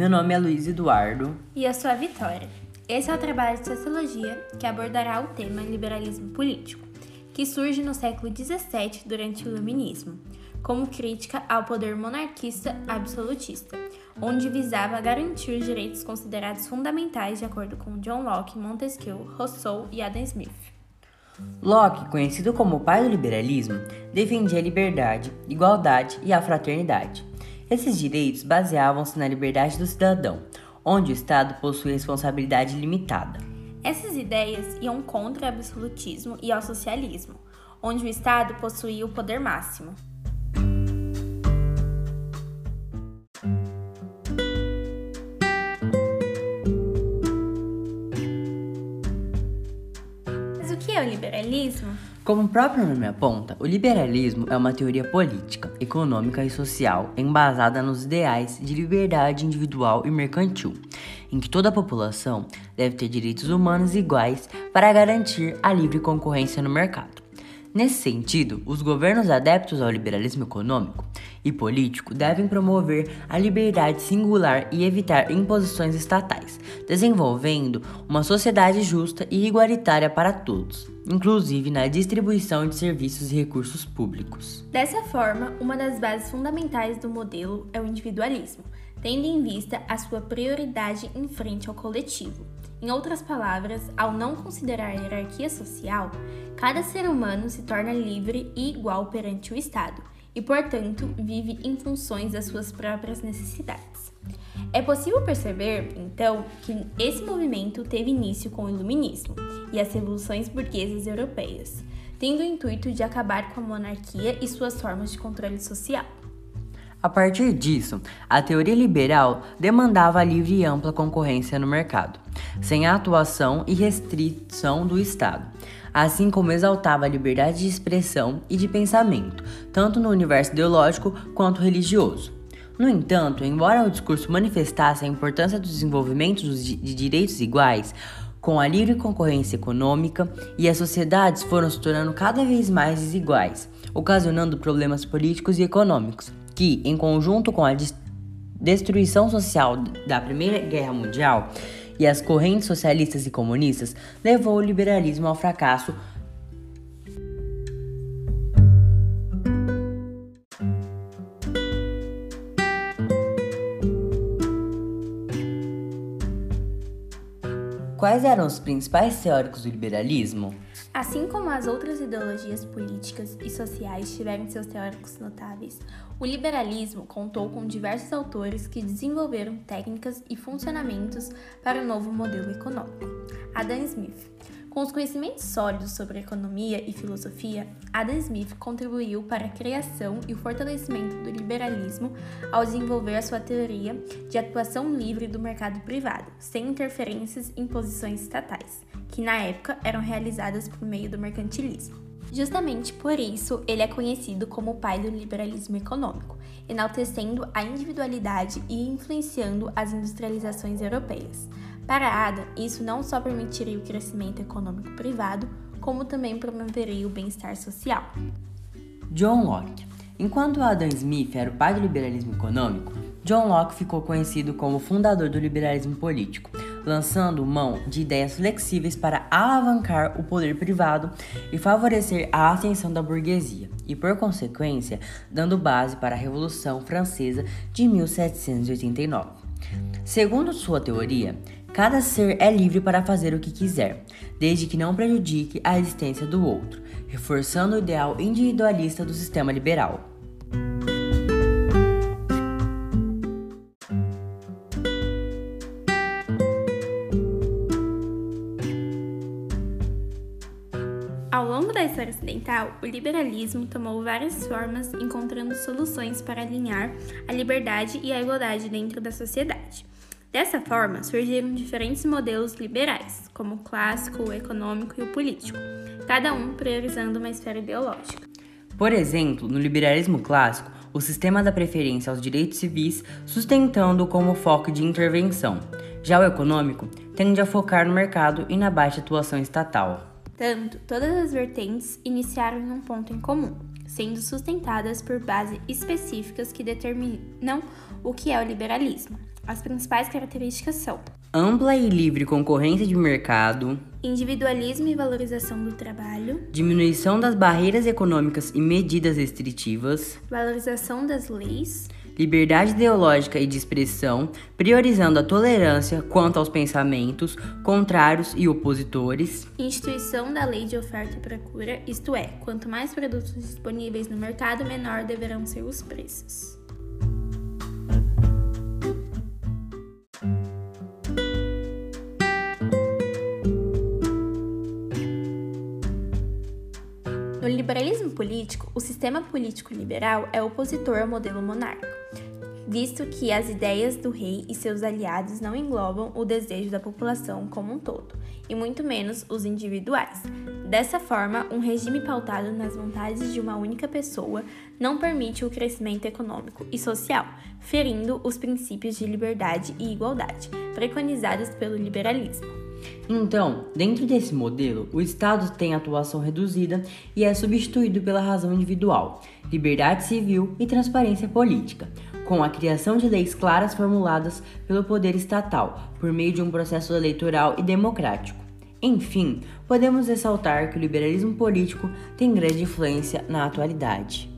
Meu nome é Luiz Eduardo. E eu sou a Vitória. Esse é o trabalho de sociologia que abordará o tema liberalismo político, que surge no século XVII durante o Iluminismo, como crítica ao poder monarquista absolutista, onde visava garantir os direitos considerados fundamentais de acordo com John Locke, Montesquieu, Rousseau e Adam Smith. Locke, conhecido como o pai do liberalismo, defendia a liberdade, igualdade e a fraternidade. Esses direitos baseavam-se na liberdade do cidadão, onde o Estado possui responsabilidade limitada. Essas ideias iam contra o absolutismo e ao socialismo, onde o Estado possuía o poder máximo. Mas o que é o liberalismo? Como o próprio nome aponta, o liberalismo é uma teoria política, econômica e social embasada nos ideais de liberdade individual e mercantil, em que toda a população deve ter direitos humanos iguais para garantir a livre concorrência no mercado. Nesse sentido, os governos adeptos ao liberalismo econômico e político devem promover a liberdade singular e evitar imposições estatais, desenvolvendo uma sociedade justa e igualitária para todos, inclusive na distribuição de serviços e recursos públicos. Dessa forma, uma das bases fundamentais do modelo é o individualismo, tendo em vista a sua prioridade em frente ao coletivo. Em outras palavras, ao não considerar a hierarquia social, cada ser humano se torna livre e igual perante o Estado e, portanto, vive em funções das suas próprias necessidades. É possível perceber, então, que esse movimento teve início com o Iluminismo e as revoluções burguesas europeias, tendo o intuito de acabar com a monarquia e suas formas de controle social. A partir disso, a teoria liberal demandava a livre e ampla concorrência no mercado, sem a atuação e restrição do Estado, assim como exaltava a liberdade de expressão e de pensamento, tanto no universo ideológico quanto religioso. No entanto, embora o discurso manifestasse a importância do desenvolvimento de direitos iguais, com a livre concorrência econômica e as sociedades foram se tornando cada vez mais desiguais, ocasionando problemas políticos e econômicos que, em conjunto com a destruição social da Primeira Guerra Mundial e as correntes socialistas e comunistas, levou o liberalismo ao fracasso. Quais eram os principais teóricos do liberalismo? Assim como as outras ideologias políticas e sociais tiveram seus teóricos notáveis, o liberalismo contou com diversos autores que desenvolveram técnicas e funcionamentos para o novo modelo econômico. Adam Smith com os conhecimentos sólidos sobre economia e filosofia, Adam Smith contribuiu para a criação e o fortalecimento do liberalismo ao desenvolver a sua teoria de atuação livre do mercado privado, sem interferências em posições estatais, que na época eram realizadas por meio do mercantilismo. Justamente por isso, ele é conhecido como o pai do liberalismo econômico, enaltecendo a individualidade e influenciando as industrializações europeias. Para Adam, isso não só permitiria o crescimento econômico privado, como também promoveria o bem-estar social. John Locke. Enquanto Adam Smith era o pai do liberalismo econômico, John Locke ficou conhecido como fundador do liberalismo político, lançando mão de ideias flexíveis para alavancar o poder privado e favorecer a ascensão da burguesia, e por consequência, dando base para a Revolução Francesa de 1789. Segundo sua teoria, Cada ser é livre para fazer o que quiser, desde que não prejudique a existência do outro, reforçando o ideal individualista do sistema liberal. Ao longo da história ocidental, o liberalismo tomou várias formas, encontrando soluções para alinhar a liberdade e a igualdade dentro da sociedade. Dessa forma, surgiram diferentes modelos liberais, como o clássico, o econômico e o político, cada um priorizando uma esfera ideológica. Por exemplo, no liberalismo clássico, o sistema da preferência aos direitos civis, sustentando como foco de intervenção. Já o econômico tende a focar no mercado e na baixa atuação estatal. Tanto, todas as vertentes iniciaram em um ponto em comum, sendo sustentadas por bases específicas que determinam o que é o liberalismo. As principais características são ampla e livre concorrência de mercado, individualismo e valorização do trabalho, diminuição das barreiras econômicas e medidas restritivas, valorização das leis, liberdade ideológica e de expressão, priorizando a tolerância quanto aos pensamentos contrários e opositores, instituição da lei de oferta e procura, isto é, quanto mais produtos disponíveis no mercado, menor deverão ser os preços. Liberalismo político, o sistema político liberal é opositor ao modelo monárquico, visto que as ideias do rei e seus aliados não englobam o desejo da população como um todo, e muito menos os individuais. Dessa forma, um regime pautado nas vontades de uma única pessoa não permite o crescimento econômico e social, ferindo os princípios de liberdade e igualdade preconizados pelo liberalismo. Então, dentro desse modelo, o Estado tem atuação reduzida e é substituído pela razão individual, liberdade civil e transparência política, com a criação de leis claras formuladas pelo poder estatal por meio de um processo eleitoral e democrático. Enfim, podemos ressaltar que o liberalismo político tem grande influência na atualidade.